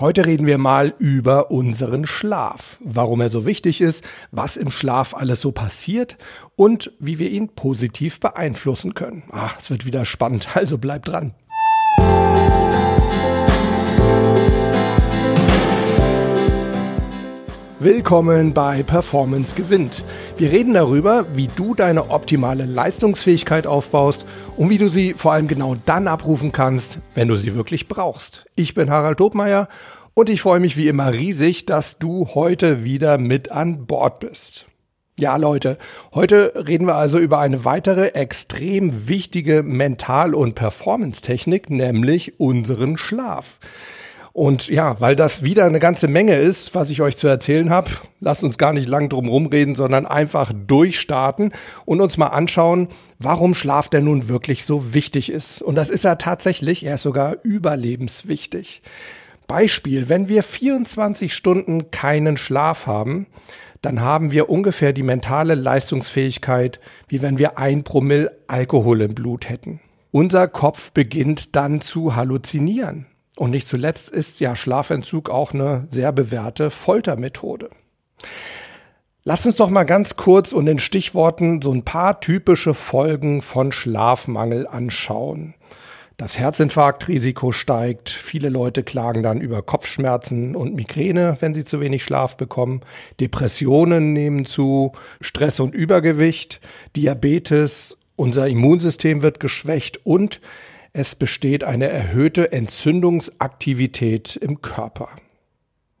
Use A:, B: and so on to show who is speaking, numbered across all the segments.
A: Heute reden wir mal über unseren Schlaf, warum er so wichtig ist, was im Schlaf alles so passiert und wie wir ihn positiv beeinflussen können. Ach, es wird wieder spannend, also bleibt dran. Willkommen bei Performance gewinnt. Wir reden darüber, wie du deine optimale Leistungsfähigkeit aufbaust und wie du sie vor allem genau dann abrufen kannst, wenn du sie wirklich brauchst. Ich bin Harald Dobmeier und ich freue mich wie immer riesig, dass du heute wieder mit an Bord bist. Ja, Leute, heute reden wir also über eine weitere extrem wichtige Mental- und Performance-Technik, nämlich unseren Schlaf. Und ja, weil das wieder eine ganze Menge ist, was ich euch zu erzählen habe, lasst uns gar nicht lang drum rumreden, sondern einfach durchstarten und uns mal anschauen, warum Schlaf denn nun wirklich so wichtig ist. Und das ist er tatsächlich, er ist sogar überlebenswichtig. Beispiel, wenn wir 24 Stunden keinen Schlaf haben, dann haben wir ungefähr die mentale Leistungsfähigkeit, wie wenn wir ein Promille Alkohol im Blut hätten. Unser Kopf beginnt dann zu halluzinieren. Und nicht zuletzt ist ja Schlafentzug auch eine sehr bewährte Foltermethode. Lass uns doch mal ganz kurz und in Stichworten so ein paar typische Folgen von Schlafmangel anschauen. Das Herzinfarktrisiko steigt. Viele Leute klagen dann über Kopfschmerzen und Migräne, wenn sie zu wenig Schlaf bekommen. Depressionen nehmen zu, Stress und Übergewicht, Diabetes, unser Immunsystem wird geschwächt und es besteht eine erhöhte Entzündungsaktivität im Körper.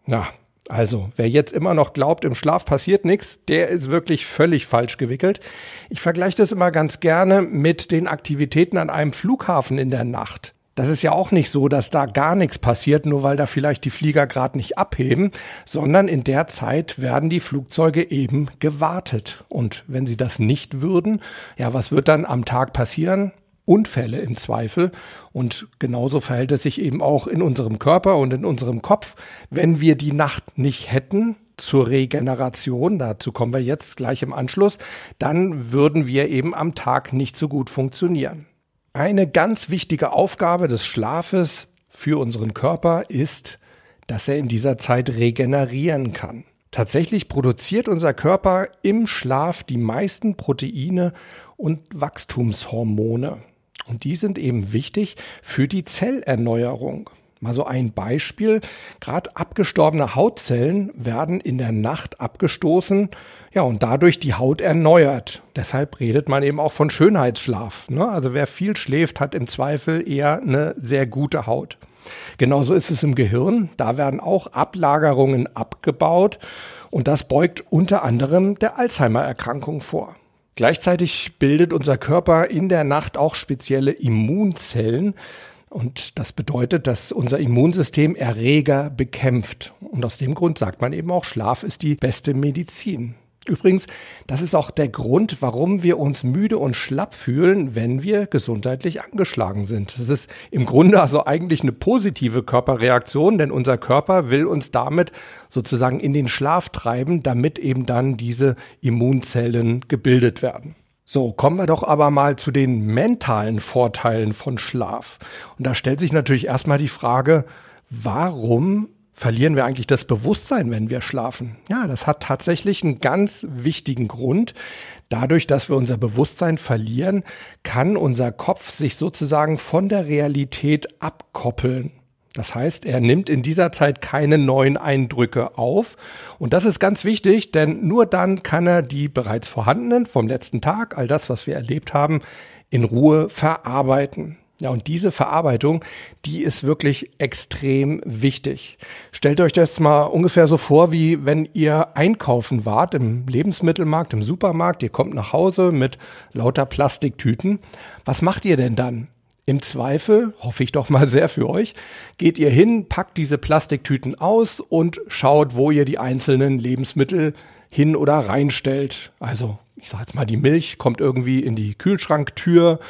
A: Na, also, wer jetzt immer noch glaubt, im Schlaf passiert nichts, der ist wirklich völlig falsch gewickelt. Ich vergleiche das immer ganz gerne mit den Aktivitäten an einem Flughafen in der Nacht. Das ist ja auch nicht so, dass da gar nichts passiert, nur weil da vielleicht die Flieger gerade nicht abheben, sondern in der Zeit werden die Flugzeuge eben gewartet. Und wenn sie das nicht würden, ja, was wird dann am Tag passieren? Unfälle im Zweifel. Und genauso verhält es sich eben auch in unserem Körper und in unserem Kopf. Wenn wir die Nacht nicht hätten, zur Regeneration, dazu kommen wir jetzt gleich im Anschluss, dann würden wir eben am Tag nicht so gut funktionieren. Eine ganz wichtige Aufgabe des Schlafes für unseren Körper ist, dass er in dieser Zeit regenerieren kann. Tatsächlich produziert unser Körper im Schlaf die meisten Proteine und Wachstumshormone. Und die sind eben wichtig für die Zellerneuerung. Mal so ein Beispiel. Gerade abgestorbene Hautzellen werden in der Nacht abgestoßen, ja, und dadurch die Haut erneuert. Deshalb redet man eben auch von Schönheitsschlaf. Ne? Also wer viel schläft, hat im Zweifel eher eine sehr gute Haut. Genauso ist es im Gehirn. Da werden auch Ablagerungen abgebaut und das beugt unter anderem der Alzheimer-Erkrankung vor. Gleichzeitig bildet unser Körper in der Nacht auch spezielle Immunzellen. Und das bedeutet, dass unser Immunsystem Erreger bekämpft. Und aus dem Grund sagt man eben auch, Schlaf ist die beste Medizin. Übrigens, das ist auch der Grund, warum wir uns müde und schlapp fühlen, wenn wir gesundheitlich angeschlagen sind. Das ist im Grunde also eigentlich eine positive Körperreaktion, denn unser Körper will uns damit sozusagen in den Schlaf treiben, damit eben dann diese Immunzellen gebildet werden. So, kommen wir doch aber mal zu den mentalen Vorteilen von Schlaf. Und da stellt sich natürlich erstmal die Frage, warum verlieren wir eigentlich das Bewusstsein, wenn wir schlafen? Ja, das hat tatsächlich einen ganz wichtigen Grund. Dadurch, dass wir unser Bewusstsein verlieren, kann unser Kopf sich sozusagen von der Realität abkoppeln. Das heißt, er nimmt in dieser Zeit keine neuen Eindrücke auf. Und das ist ganz wichtig, denn nur dann kann er die bereits vorhandenen vom letzten Tag, all das, was wir erlebt haben, in Ruhe verarbeiten. Ja, und diese Verarbeitung, die ist wirklich extrem wichtig. Stellt euch das mal ungefähr so vor, wie wenn ihr einkaufen wart im Lebensmittelmarkt, im Supermarkt. Ihr kommt nach Hause mit lauter Plastiktüten. Was macht ihr denn dann? Im Zweifel, hoffe ich doch mal sehr für euch, geht ihr hin, packt diese Plastiktüten aus und schaut, wo ihr die einzelnen Lebensmittel hin oder reinstellt. Also, ich sage jetzt mal, die Milch kommt irgendwie in die Kühlschranktür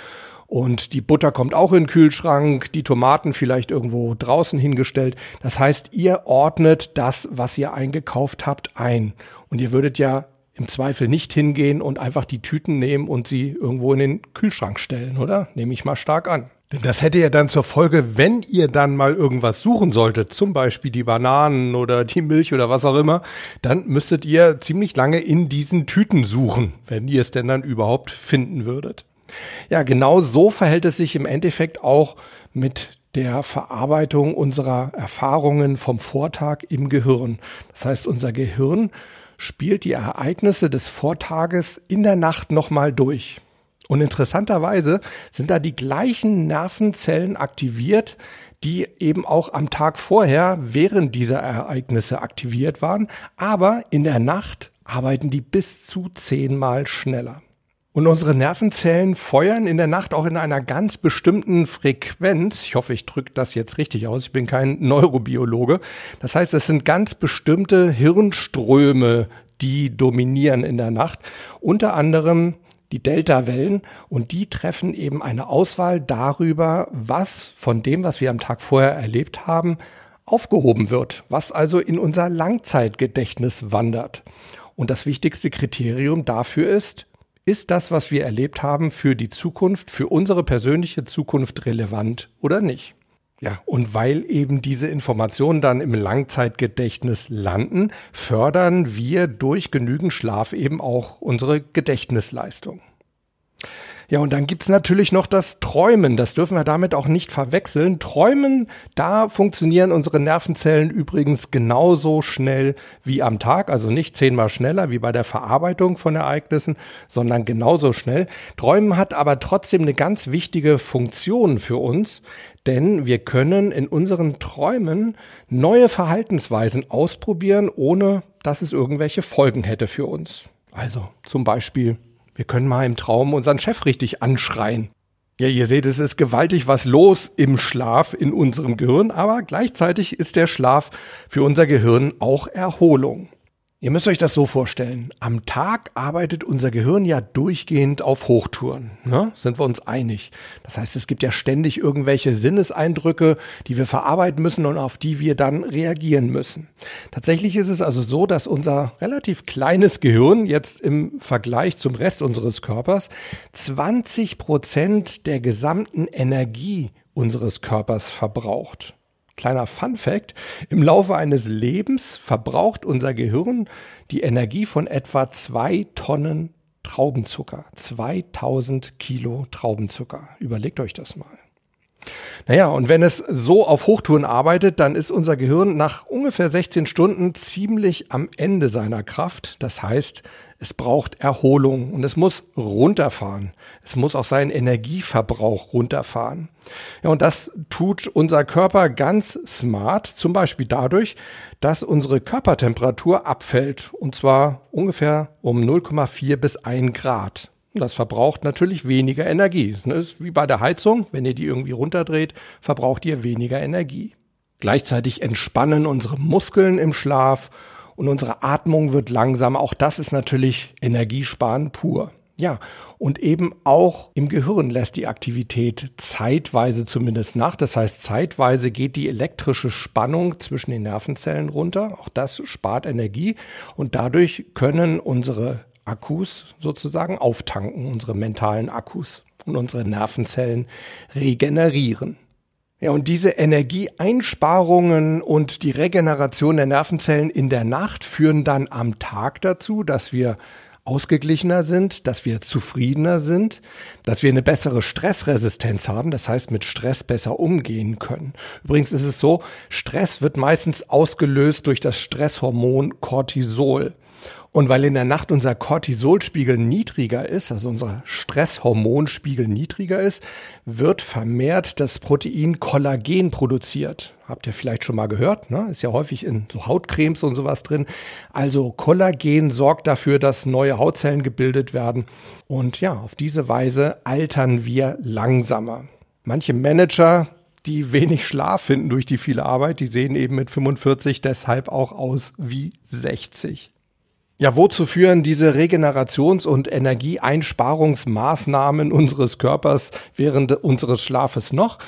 A: und die Butter kommt auch in den Kühlschrank, die Tomaten vielleicht irgendwo draußen hingestellt. Das heißt, ihr ordnet das, was ihr eingekauft habt, ein. Und ihr würdet ja im Zweifel nicht hingehen und einfach die Tüten nehmen und sie irgendwo in den Kühlschrank stellen, oder? Nehme ich mal stark an. Denn das hätte ja dann zur Folge, wenn ihr dann mal irgendwas suchen solltet, zum Beispiel die Bananen oder die Milch oder was auch immer, dann müsstet ihr ziemlich lange in diesen Tüten suchen, wenn ihr es denn dann überhaupt finden würdet. Ja, genau so verhält es sich im Endeffekt auch mit der Verarbeitung unserer Erfahrungen vom Vortag im Gehirn. Das heißt, unser Gehirn spielt die Ereignisse des Vortages in der Nacht nochmal durch. Und interessanterweise sind da die gleichen Nervenzellen aktiviert, die eben auch am Tag vorher während dieser Ereignisse aktiviert waren. Aber in der Nacht arbeiten die bis zu zehnmal schneller. Und unsere Nervenzellen feuern in der Nacht auch in einer ganz bestimmten Frequenz. Ich hoffe, ich drücke das jetzt richtig aus. Ich bin kein Neurobiologe. Das heißt, es sind ganz bestimmte Hirnströme, die dominieren in der Nacht. Unter anderem die Delta-Wellen und die treffen eben eine Auswahl darüber, was von dem, was wir am Tag vorher erlebt haben, aufgehoben wird, was also in unser Langzeitgedächtnis wandert. Und das wichtigste Kriterium dafür ist, ist das, was wir erlebt haben, für die Zukunft, für unsere persönliche Zukunft relevant oder nicht? Ja, und weil eben diese Informationen dann im Langzeitgedächtnis landen, fördern wir durch genügend Schlaf eben auch unsere Gedächtnisleistung. Ja, und dann gibt's natürlich noch das Träumen. Das dürfen wir damit auch nicht verwechseln. Träumen, da funktionieren unsere Nervenzellen übrigens genauso schnell wie am Tag. Also nicht zehnmal schneller wie bei der Verarbeitung von Ereignissen, sondern genauso schnell. Träumen hat aber trotzdem eine ganz wichtige Funktion für uns, denn wir können in unseren Träumen neue Verhaltensweisen ausprobieren, ohne dass es irgendwelche Folgen hätte für uns. Also zum Beispiel wir können mal im Traum unseren Chef richtig anschreien. Ja, ihr seht, es ist gewaltig was los im Schlaf in unserem Gehirn, aber gleichzeitig ist der Schlaf für unser Gehirn auch Erholung. Ihr müsst euch das so vorstellen. Am Tag arbeitet unser Gehirn ja durchgehend auf Hochtouren. Ne? Sind wir uns einig? Das heißt, es gibt ja ständig irgendwelche Sinneseindrücke, die wir verarbeiten müssen und auf die wir dann reagieren müssen. Tatsächlich ist es also so, dass unser relativ kleines Gehirn jetzt im Vergleich zum Rest unseres Körpers 20 Prozent der gesamten Energie unseres Körpers verbraucht. Kleiner Fun Fact, im Laufe eines Lebens verbraucht unser Gehirn die Energie von etwa zwei Tonnen Traubenzucker. 2000 Kilo Traubenzucker. Überlegt euch das mal. Naja, und wenn es so auf Hochtouren arbeitet, dann ist unser Gehirn nach ungefähr 16 Stunden ziemlich am Ende seiner Kraft. Das heißt, es braucht Erholung und es muss runterfahren. Es muss auch seinen Energieverbrauch runterfahren. Ja, und das tut unser Körper ganz smart, zum Beispiel dadurch, dass unsere Körpertemperatur abfällt und zwar ungefähr um 0,4 bis 1 Grad. Das verbraucht natürlich weniger Energie. Das ist wie bei der Heizung. Wenn ihr die irgendwie runterdreht, verbraucht ihr weniger Energie. Gleichzeitig entspannen unsere Muskeln im Schlaf und unsere Atmung wird langsamer. Auch das ist natürlich Energiesparen pur. Ja, und eben auch im Gehirn lässt die Aktivität zeitweise zumindest nach. Das heißt, zeitweise geht die elektrische Spannung zwischen den Nervenzellen runter. Auch das spart Energie und dadurch können unsere Akkus sozusagen auftanken, unsere mentalen Akkus und unsere Nervenzellen regenerieren. Ja, und diese Energieeinsparungen und die Regeneration der Nervenzellen in der Nacht führen dann am Tag dazu, dass wir ausgeglichener sind, dass wir zufriedener sind, dass wir eine bessere Stressresistenz haben, das heißt mit Stress besser umgehen können. Übrigens ist es so, Stress wird meistens ausgelöst durch das Stresshormon Cortisol. Und weil in der Nacht unser Cortisolspiegel niedriger ist, also unser Stresshormonspiegel niedriger ist, wird vermehrt das Protein Kollagen produziert. Habt ihr vielleicht schon mal gehört, ne? Ist ja häufig in so Hautcremes und sowas drin. Also Kollagen sorgt dafür, dass neue Hautzellen gebildet werden. Und ja, auf diese Weise altern wir langsamer. Manche Manager, die wenig Schlaf finden durch die viele Arbeit, die sehen eben mit 45 deshalb auch aus wie 60. Ja, wozu führen diese Regenerations- und Energieeinsparungsmaßnahmen unseres Körpers während unseres Schlafes noch?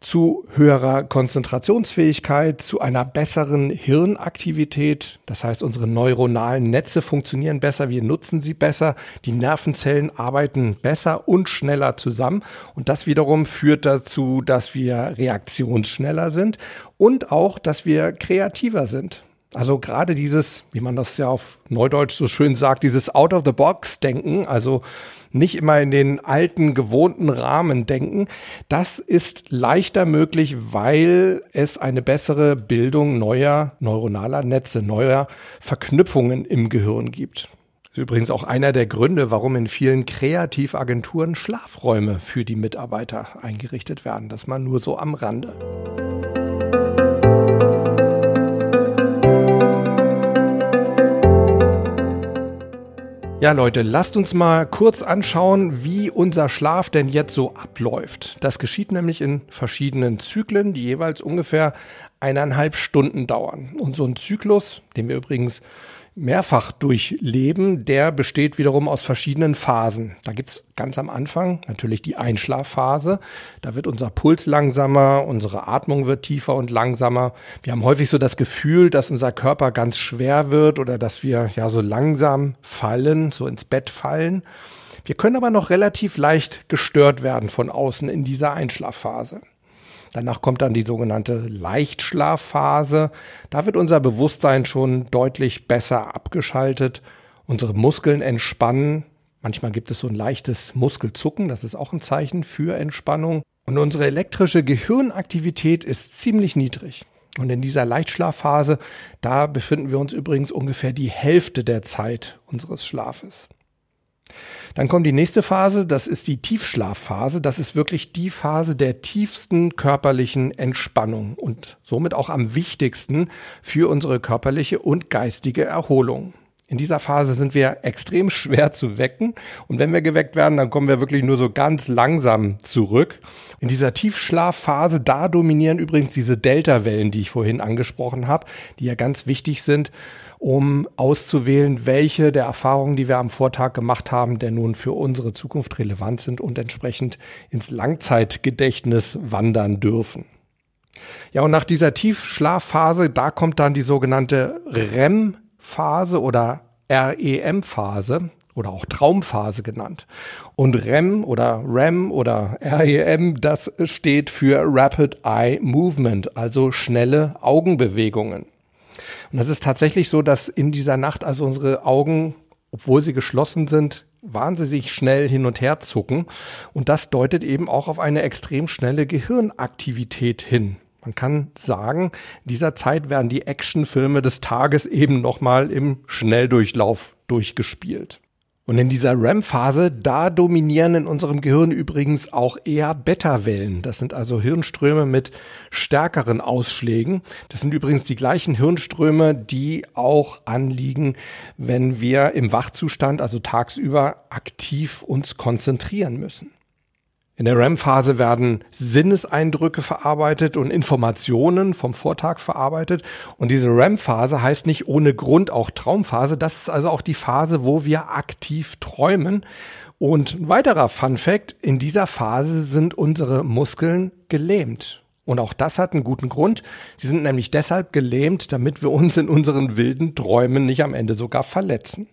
A: zu höherer Konzentrationsfähigkeit, zu einer besseren Hirnaktivität. Das heißt, unsere neuronalen Netze funktionieren besser, wir nutzen sie besser, die Nervenzellen arbeiten besser und schneller zusammen. Und das wiederum führt dazu, dass wir reaktionsschneller sind und auch, dass wir kreativer sind. Also gerade dieses, wie man das ja auf Neudeutsch so schön sagt, dieses Out-of-the-Box-Denken, also nicht immer in den alten, gewohnten Rahmen denken, das ist leichter möglich, weil es eine bessere Bildung neuer neuronaler Netze, neuer Verknüpfungen im Gehirn gibt. Das ist übrigens auch einer der Gründe, warum in vielen Kreativagenturen Schlafräume für die Mitarbeiter eingerichtet werden. Das mal nur so am Rande. Ja, Leute, lasst uns mal kurz anschauen, wie unser Schlaf denn jetzt so abläuft. Das geschieht nämlich in verschiedenen Zyklen, die jeweils ungefähr eineinhalb Stunden dauern. Und so ein Zyklus, den wir übrigens mehrfach durchleben, der besteht wiederum aus verschiedenen Phasen. Da gibt's ganz am Anfang natürlich die Einschlafphase. Da wird unser Puls langsamer, unsere Atmung wird tiefer und langsamer. Wir haben häufig so das Gefühl, dass unser Körper ganz schwer wird oder dass wir ja so langsam fallen, so ins Bett fallen. Wir können aber noch relativ leicht gestört werden von außen in dieser Einschlafphase. Danach kommt dann die sogenannte Leichtschlafphase. Da wird unser Bewusstsein schon deutlich besser abgeschaltet. Unsere Muskeln entspannen. Manchmal gibt es so ein leichtes Muskelzucken. Das ist auch ein Zeichen für Entspannung. Und unsere elektrische Gehirnaktivität ist ziemlich niedrig. Und in dieser Leichtschlafphase, da befinden wir uns übrigens ungefähr die Hälfte der Zeit unseres Schlafes. Dann kommt die nächste Phase, das ist die Tiefschlafphase. Das ist wirklich die Phase der tiefsten körperlichen Entspannung und somit auch am wichtigsten für unsere körperliche und geistige Erholung. In dieser Phase sind wir extrem schwer zu wecken und wenn wir geweckt werden, dann kommen wir wirklich nur so ganz langsam zurück. In dieser Tiefschlafphase, da dominieren übrigens diese Delta-Wellen, die ich vorhin angesprochen habe, die ja ganz wichtig sind um auszuwählen, welche der Erfahrungen, die wir am Vortag gemacht haben, denn nun für unsere Zukunft relevant sind und entsprechend ins Langzeitgedächtnis wandern dürfen. Ja, und nach dieser Tiefschlafphase, da kommt dann die sogenannte REM-Phase oder REM-Phase oder auch Traumphase genannt. Und REM oder REM oder REM, das steht für Rapid Eye Movement, also schnelle Augenbewegungen. Und das ist tatsächlich so, dass in dieser Nacht also unsere Augen, obwohl sie geschlossen sind, wahnsinnig schnell hin und her zucken. Und das deutet eben auch auf eine extrem schnelle Gehirnaktivität hin. Man kann sagen, in dieser Zeit werden die Actionfilme des Tages eben nochmal im Schnelldurchlauf durchgespielt. Und in dieser REM-Phase, da dominieren in unserem Gehirn übrigens auch eher Beta-Wellen. Das sind also Hirnströme mit stärkeren Ausschlägen. Das sind übrigens die gleichen Hirnströme, die auch anliegen, wenn wir im Wachzustand, also tagsüber, aktiv uns konzentrieren müssen. In der REM-Phase werden Sinneseindrücke verarbeitet und Informationen vom Vortag verarbeitet. Und diese REM-Phase heißt nicht ohne Grund auch Traumphase. Das ist also auch die Phase, wo wir aktiv träumen. Und ein weiterer Fun Fact, in dieser Phase sind unsere Muskeln gelähmt. Und auch das hat einen guten Grund. Sie sind nämlich deshalb gelähmt, damit wir uns in unseren wilden Träumen nicht am Ende sogar verletzen.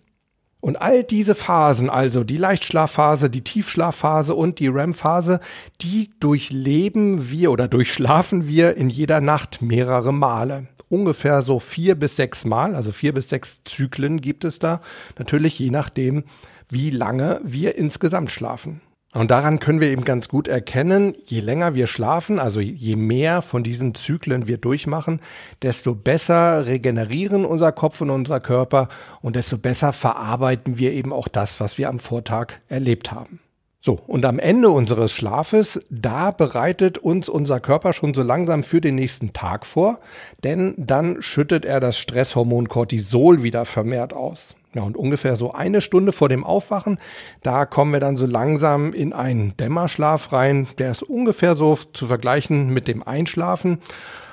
A: Und all diese Phasen, also die Leichtschlafphase, die Tiefschlafphase und die REM-Phase, die durchleben wir oder durchschlafen wir in jeder Nacht mehrere Male. Ungefähr so vier bis sechs Mal, also vier bis sechs Zyklen gibt es da. Natürlich je nachdem, wie lange wir insgesamt schlafen. Und daran können wir eben ganz gut erkennen, je länger wir schlafen, also je mehr von diesen Zyklen wir durchmachen, desto besser regenerieren unser Kopf und unser Körper und desto besser verarbeiten wir eben auch das, was wir am Vortag erlebt haben. So, und am Ende unseres Schlafes, da bereitet uns unser Körper schon so langsam für den nächsten Tag vor, denn dann schüttet er das Stresshormon Cortisol wieder vermehrt aus. Ja, und ungefähr so eine Stunde vor dem Aufwachen, da kommen wir dann so langsam in einen Dämmerschlaf rein. Der ist ungefähr so zu vergleichen mit dem Einschlafen.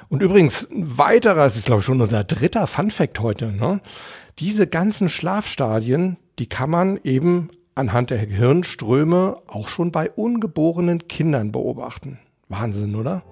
A: Und übrigens, ein weiterer, das ist glaube ich schon unser dritter Fun Fact heute, ne? Diese ganzen Schlafstadien, die kann man eben anhand der Gehirnströme auch schon bei ungeborenen Kindern beobachten. Wahnsinn, oder?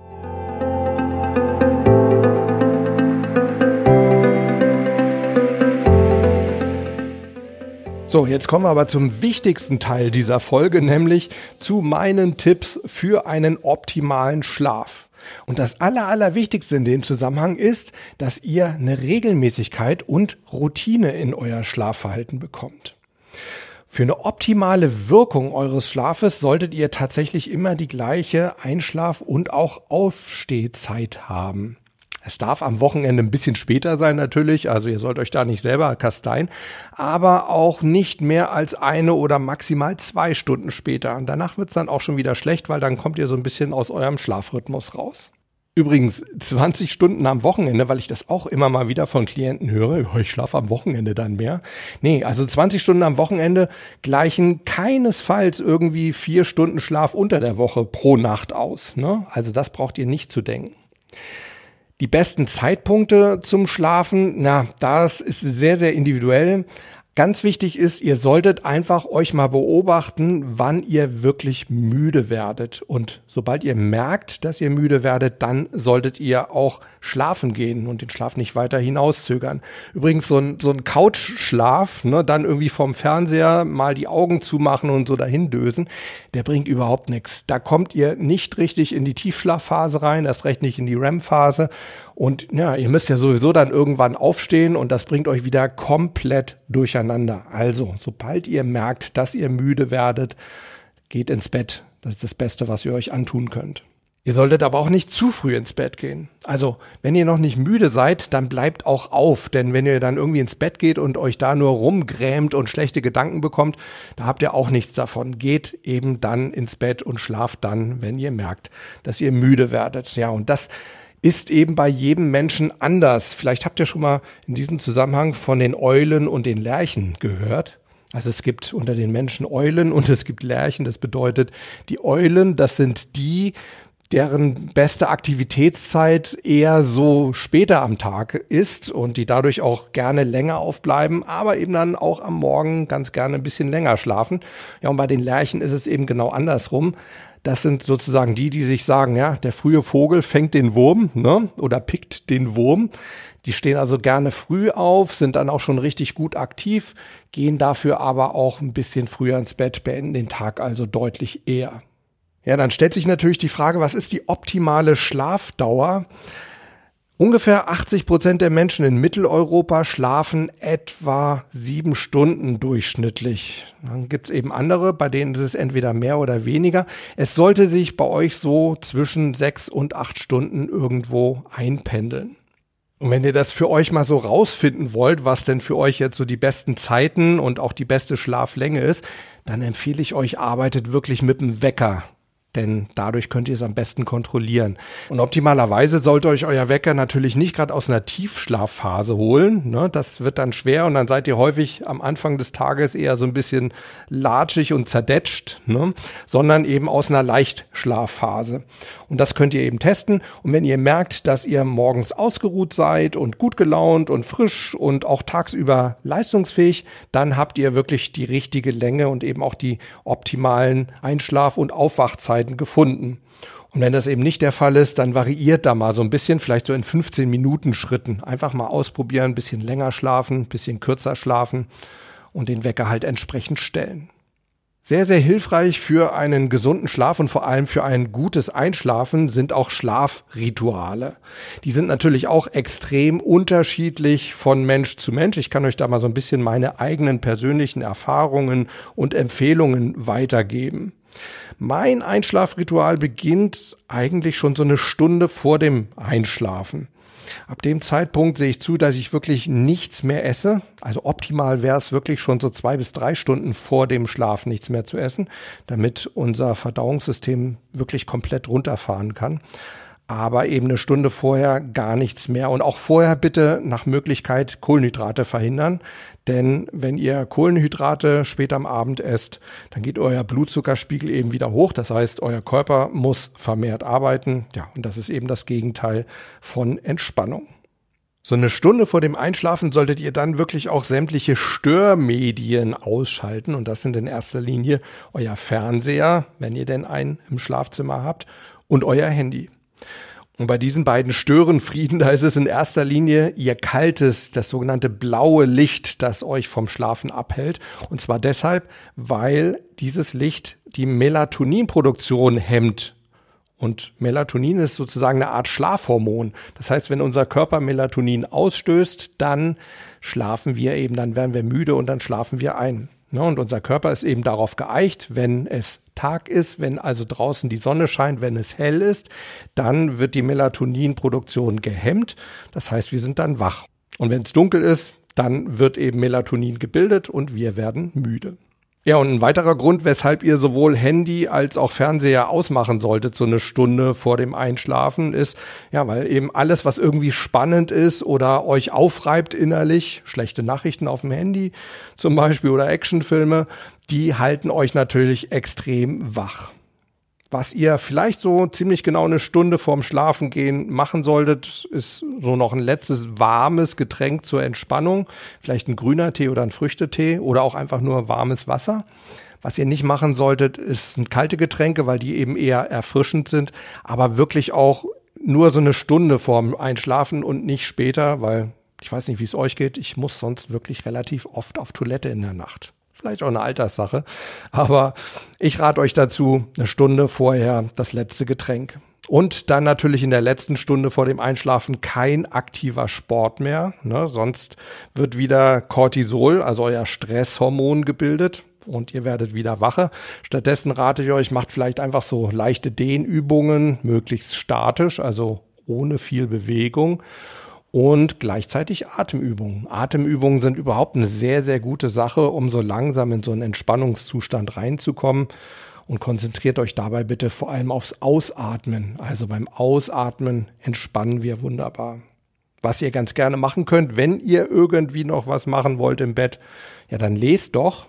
A: So, jetzt kommen wir aber zum wichtigsten Teil dieser Folge, nämlich zu meinen Tipps für einen optimalen Schlaf. Und das Aller, Allerwichtigste in dem Zusammenhang ist, dass ihr eine Regelmäßigkeit und Routine in euer Schlafverhalten bekommt. Für eine optimale Wirkung eures Schlafes solltet ihr tatsächlich immer die gleiche Einschlaf- und auch Aufstehzeit haben. Es darf am Wochenende ein bisschen später sein natürlich, also ihr sollt euch da nicht selber kasteien, aber auch nicht mehr als eine oder maximal zwei Stunden später. Und danach wird's dann auch schon wieder schlecht, weil dann kommt ihr so ein bisschen aus eurem Schlafrhythmus raus. Übrigens 20 Stunden am Wochenende, weil ich das auch immer mal wieder von Klienten höre, ich schlafe am Wochenende dann mehr. Nee, also 20 Stunden am Wochenende gleichen keinesfalls irgendwie vier Stunden Schlaf unter der Woche pro Nacht aus. Ne? Also das braucht ihr nicht zu denken. Die besten Zeitpunkte zum Schlafen, na, das ist sehr, sehr individuell. Ganz wichtig ist, ihr solltet einfach euch mal beobachten, wann ihr wirklich müde werdet. Und sobald ihr merkt, dass ihr müde werdet, dann solltet ihr auch schlafen gehen und den Schlaf nicht weiter hinauszögern. Übrigens so ein, so ein Couchschlaf, ne, dann irgendwie vom Fernseher mal die Augen zumachen und so dahin dösen, der bringt überhaupt nichts. Da kommt ihr nicht richtig in die Tiefschlafphase rein, erst recht nicht in die REM-Phase. Und ja, ihr müsst ja sowieso dann irgendwann aufstehen und das bringt euch wieder komplett durcheinander. Also, sobald ihr merkt, dass ihr müde werdet, geht ins Bett. Das ist das Beste, was ihr euch antun könnt. Ihr solltet aber auch nicht zu früh ins Bett gehen. Also, wenn ihr noch nicht müde seid, dann bleibt auch auf, denn wenn ihr dann irgendwie ins Bett geht und euch da nur rumgrämt und schlechte Gedanken bekommt, da habt ihr auch nichts davon. Geht eben dann ins Bett und schlaft dann, wenn ihr merkt, dass ihr müde werdet. Ja, und das ist eben bei jedem Menschen anders. Vielleicht habt ihr schon mal in diesem Zusammenhang von den Eulen und den Lerchen gehört. Also es gibt unter den Menschen Eulen und es gibt Lerchen. Das bedeutet, die Eulen, das sind die, deren beste Aktivitätszeit eher so später am Tag ist und die dadurch auch gerne länger aufbleiben, aber eben dann auch am Morgen ganz gerne ein bisschen länger schlafen. Ja, und bei den Lerchen ist es eben genau andersrum. Das sind sozusagen die, die sich sagen, ja, der frühe Vogel fängt den Wurm, ne, oder pickt den Wurm. Die stehen also gerne früh auf, sind dann auch schon richtig gut aktiv, gehen dafür aber auch ein bisschen früher ins Bett, beenden den Tag also deutlich eher. Ja, dann stellt sich natürlich die Frage, was ist die optimale Schlafdauer? Ungefähr 80 Prozent der Menschen in Mitteleuropa schlafen etwa sieben Stunden durchschnittlich. Dann gibt's eben andere, bei denen ist es entweder mehr oder weniger. Es sollte sich bei euch so zwischen sechs und acht Stunden irgendwo einpendeln. Und wenn ihr das für euch mal so rausfinden wollt, was denn für euch jetzt so die besten Zeiten und auch die beste Schlaflänge ist, dann empfehle ich euch, arbeitet wirklich mit dem Wecker denn dadurch könnt ihr es am besten kontrollieren. Und optimalerweise sollte euch euer Wecker natürlich nicht gerade aus einer Tiefschlafphase holen. Ne? Das wird dann schwer und dann seid ihr häufig am Anfang des Tages eher so ein bisschen latschig und zerdetscht, ne? sondern eben aus einer Leichtschlafphase. Und das könnt ihr eben testen. Und wenn ihr merkt, dass ihr morgens ausgeruht seid und gut gelaunt und frisch und auch tagsüber leistungsfähig, dann habt ihr wirklich die richtige Länge und eben auch die optimalen Einschlaf- und Aufwachzeiten Zeiten gefunden. Und wenn das eben nicht der Fall ist, dann variiert da mal so ein bisschen, vielleicht so in 15 Minuten Schritten. Einfach mal ausprobieren, ein bisschen länger schlafen, ein bisschen kürzer schlafen und den Wecker halt entsprechend stellen. Sehr, sehr hilfreich für einen gesunden Schlaf und vor allem für ein gutes Einschlafen sind auch Schlafrituale. Die sind natürlich auch extrem unterschiedlich von Mensch zu Mensch. Ich kann euch da mal so ein bisschen meine eigenen persönlichen Erfahrungen und Empfehlungen weitergeben. Mein Einschlafritual beginnt eigentlich schon so eine Stunde vor dem Einschlafen. Ab dem Zeitpunkt sehe ich zu, dass ich wirklich nichts mehr esse. Also optimal wäre es wirklich schon so zwei bis drei Stunden vor dem Schlaf nichts mehr zu essen, damit unser Verdauungssystem wirklich komplett runterfahren kann aber eben eine Stunde vorher gar nichts mehr. Und auch vorher bitte nach Möglichkeit Kohlenhydrate verhindern. Denn wenn ihr Kohlenhydrate später am Abend esst, dann geht euer Blutzuckerspiegel eben wieder hoch. Das heißt, euer Körper muss vermehrt arbeiten. Ja, und das ist eben das Gegenteil von Entspannung. So eine Stunde vor dem Einschlafen solltet ihr dann wirklich auch sämtliche Störmedien ausschalten. Und das sind in erster Linie euer Fernseher, wenn ihr denn einen im Schlafzimmer habt, und euer Handy. Und bei diesen beiden Störenfrieden, da ist es in erster Linie ihr kaltes, das sogenannte blaue Licht, das euch vom Schlafen abhält. Und zwar deshalb, weil dieses Licht die Melatoninproduktion hemmt. Und Melatonin ist sozusagen eine Art Schlafhormon. Das heißt, wenn unser Körper Melatonin ausstößt, dann schlafen wir eben, dann werden wir müde und dann schlafen wir ein. Ne, und unser Körper ist eben darauf geeicht, wenn es Tag ist, wenn also draußen die Sonne scheint, wenn es hell ist, dann wird die Melatoninproduktion gehemmt. Das heißt, wir sind dann wach. Und wenn es dunkel ist, dann wird eben Melatonin gebildet und wir werden müde. Ja, und ein weiterer Grund, weshalb ihr sowohl Handy als auch Fernseher ausmachen solltet, so eine Stunde vor dem Einschlafen, ist, ja, weil eben alles, was irgendwie spannend ist oder euch aufreibt innerlich, schlechte Nachrichten auf dem Handy zum Beispiel oder Actionfilme, die halten euch natürlich extrem wach was ihr vielleicht so ziemlich genau eine Stunde vorm Schlafengehen machen solltet, ist so noch ein letztes warmes Getränk zur Entspannung. Vielleicht ein grüner Tee oder ein Früchtetee oder auch einfach nur warmes Wasser. Was ihr nicht machen solltet, ist kalte Getränke, weil die eben eher erfrischend sind, aber wirklich auch nur so eine Stunde vorm Einschlafen und nicht später, weil ich weiß nicht, wie es euch geht. Ich muss sonst wirklich relativ oft auf Toilette in der Nacht. Vielleicht auch eine Alterssache. Aber ich rate euch dazu, eine Stunde vorher das letzte Getränk. Und dann natürlich in der letzten Stunde vor dem Einschlafen kein aktiver Sport mehr. Ne? Sonst wird wieder Cortisol, also euer Stresshormon, gebildet und ihr werdet wieder wache. Stattdessen rate ich euch, macht vielleicht einfach so leichte Dehnübungen, möglichst statisch, also ohne viel Bewegung und gleichzeitig Atemübungen. Atemübungen sind überhaupt eine sehr, sehr gute Sache, um so langsam in so einen Entspannungszustand reinzukommen. Und konzentriert euch dabei bitte vor allem aufs Ausatmen. Also beim Ausatmen entspannen wir wunderbar. Was ihr ganz gerne machen könnt, wenn ihr irgendwie noch was machen wollt im Bett, ja, dann lest doch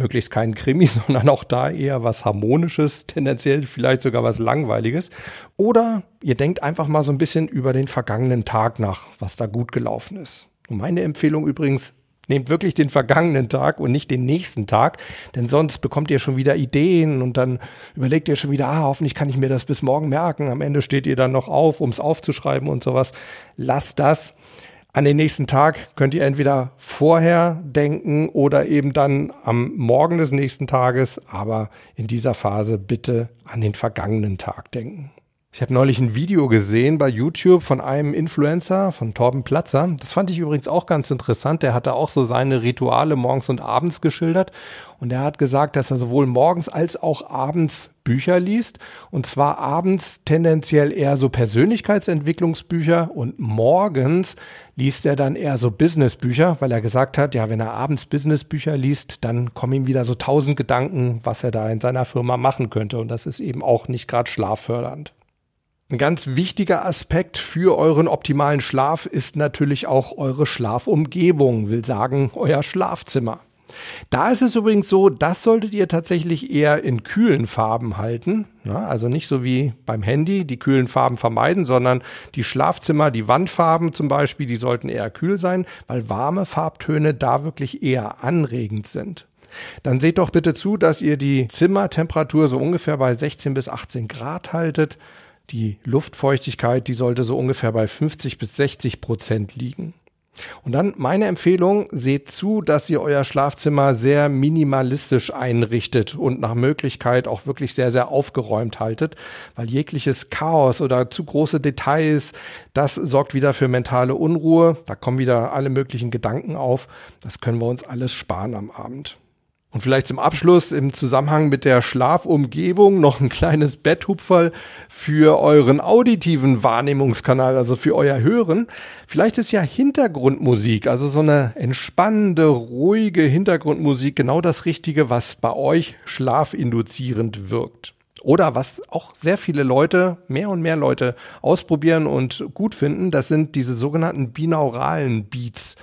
A: möglichst keinen Krimi, sondern auch da eher was Harmonisches, tendenziell vielleicht sogar was Langweiliges. Oder ihr denkt einfach mal so ein bisschen über den vergangenen Tag nach, was da gut gelaufen ist. Und meine Empfehlung übrigens, nehmt wirklich den vergangenen Tag und nicht den nächsten Tag, denn sonst bekommt ihr schon wieder Ideen und dann überlegt ihr schon wieder, ah, hoffentlich kann ich mir das bis morgen merken. Am Ende steht ihr dann noch auf, um es aufzuschreiben und sowas. Lasst das an den nächsten Tag könnt ihr entweder vorher denken oder eben dann am Morgen des nächsten Tages, aber in dieser Phase bitte an den vergangenen Tag denken. Ich habe neulich ein Video gesehen bei YouTube von einem Influencer, von Torben Platzer. Das fand ich übrigens auch ganz interessant. Der hatte auch so seine Rituale morgens und abends geschildert. Und er hat gesagt, dass er sowohl morgens als auch abends Bücher liest. Und zwar abends tendenziell eher so Persönlichkeitsentwicklungsbücher und morgens liest er dann eher so Businessbücher, weil er gesagt hat, ja, wenn er abends Businessbücher liest, dann kommen ihm wieder so tausend Gedanken, was er da in seiner Firma machen könnte. Und das ist eben auch nicht gerade schlaffördernd. Ein ganz wichtiger Aspekt für euren optimalen Schlaf ist natürlich auch eure Schlafumgebung, will sagen euer Schlafzimmer. Da ist es übrigens so, das solltet ihr tatsächlich eher in kühlen Farben halten. Ja, also nicht so wie beim Handy die kühlen Farben vermeiden, sondern die Schlafzimmer, die Wandfarben zum Beispiel, die sollten eher kühl sein, weil warme Farbtöne da wirklich eher anregend sind. Dann seht doch bitte zu, dass ihr die Zimmertemperatur so ungefähr bei 16 bis 18 Grad haltet. Die Luftfeuchtigkeit, die sollte so ungefähr bei 50 bis 60 Prozent liegen. Und dann meine Empfehlung, seht zu, dass ihr euer Schlafzimmer sehr minimalistisch einrichtet und nach Möglichkeit auch wirklich sehr, sehr aufgeräumt haltet, weil jegliches Chaos oder zu große Details, das sorgt wieder für mentale Unruhe. Da kommen wieder alle möglichen Gedanken auf. Das können wir uns alles sparen am Abend. Und vielleicht zum Abschluss im Zusammenhang mit der Schlafumgebung noch ein kleines Betthupferl für euren auditiven Wahrnehmungskanal, also für euer Hören. Vielleicht ist ja Hintergrundmusik, also so eine entspannende, ruhige Hintergrundmusik genau das Richtige, was bei euch schlafinduzierend wirkt. Oder was auch sehr viele Leute, mehr und mehr Leute ausprobieren und gut finden, das sind diese sogenannten binauralen Beats.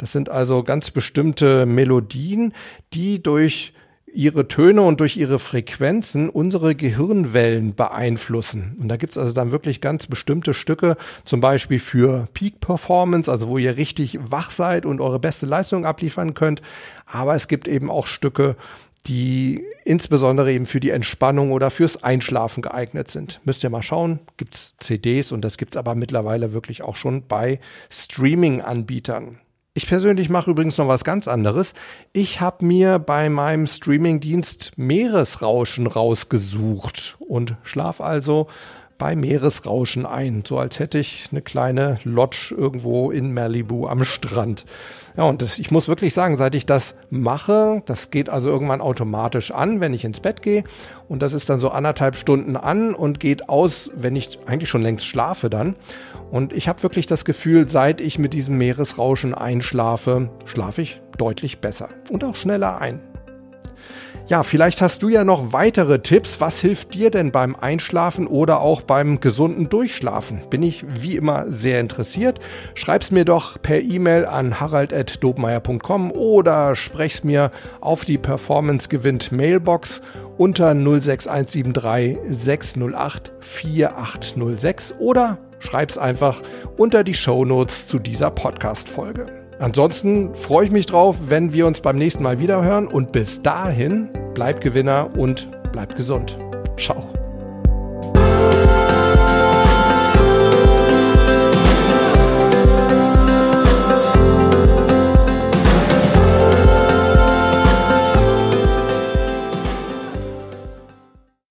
A: Das sind also ganz bestimmte Melodien, die durch ihre Töne und durch ihre Frequenzen unsere Gehirnwellen beeinflussen. Und da gibt's also dann wirklich ganz bestimmte Stücke, zum Beispiel für Peak Performance, also wo ihr richtig wach seid und eure beste Leistung abliefern könnt. Aber es gibt eben auch Stücke, die insbesondere eben für die Entspannung oder fürs Einschlafen geeignet sind. Müsst ihr mal schauen, gibt's CDs und das gibt's aber mittlerweile wirklich auch schon bei Streaming-Anbietern. Ich persönlich mache übrigens noch was ganz anderes. Ich habe mir bei meinem Streaming-Dienst Meeresrauschen rausgesucht und schlaf also bei Meeresrauschen ein, so als hätte ich eine kleine Lodge irgendwo in Malibu am Strand. Ja, und das, ich muss wirklich sagen, seit ich das mache, das geht also irgendwann automatisch an, wenn ich ins Bett gehe. Und das ist dann so anderthalb Stunden an und geht aus, wenn ich eigentlich schon längst schlafe dann. Und ich habe wirklich das Gefühl, seit ich mit diesem Meeresrauschen einschlafe, schlafe ich deutlich besser und auch schneller ein. Ja, vielleicht hast du ja noch weitere Tipps. Was hilft dir denn beim Einschlafen oder auch beim gesunden Durchschlafen? Bin ich wie immer sehr interessiert. Schreib's mir doch per E-Mail an harald.dobmeier.com oder sprech's mir auf die Performance gewinnt Mailbox unter 06173 608 4806 oder schreib's einfach unter die Show Notes zu dieser Podcast Folge. Ansonsten freue ich mich drauf, wenn wir uns beim nächsten Mal wieder hören und bis dahin bleibt Gewinner und bleibt gesund. Ciao.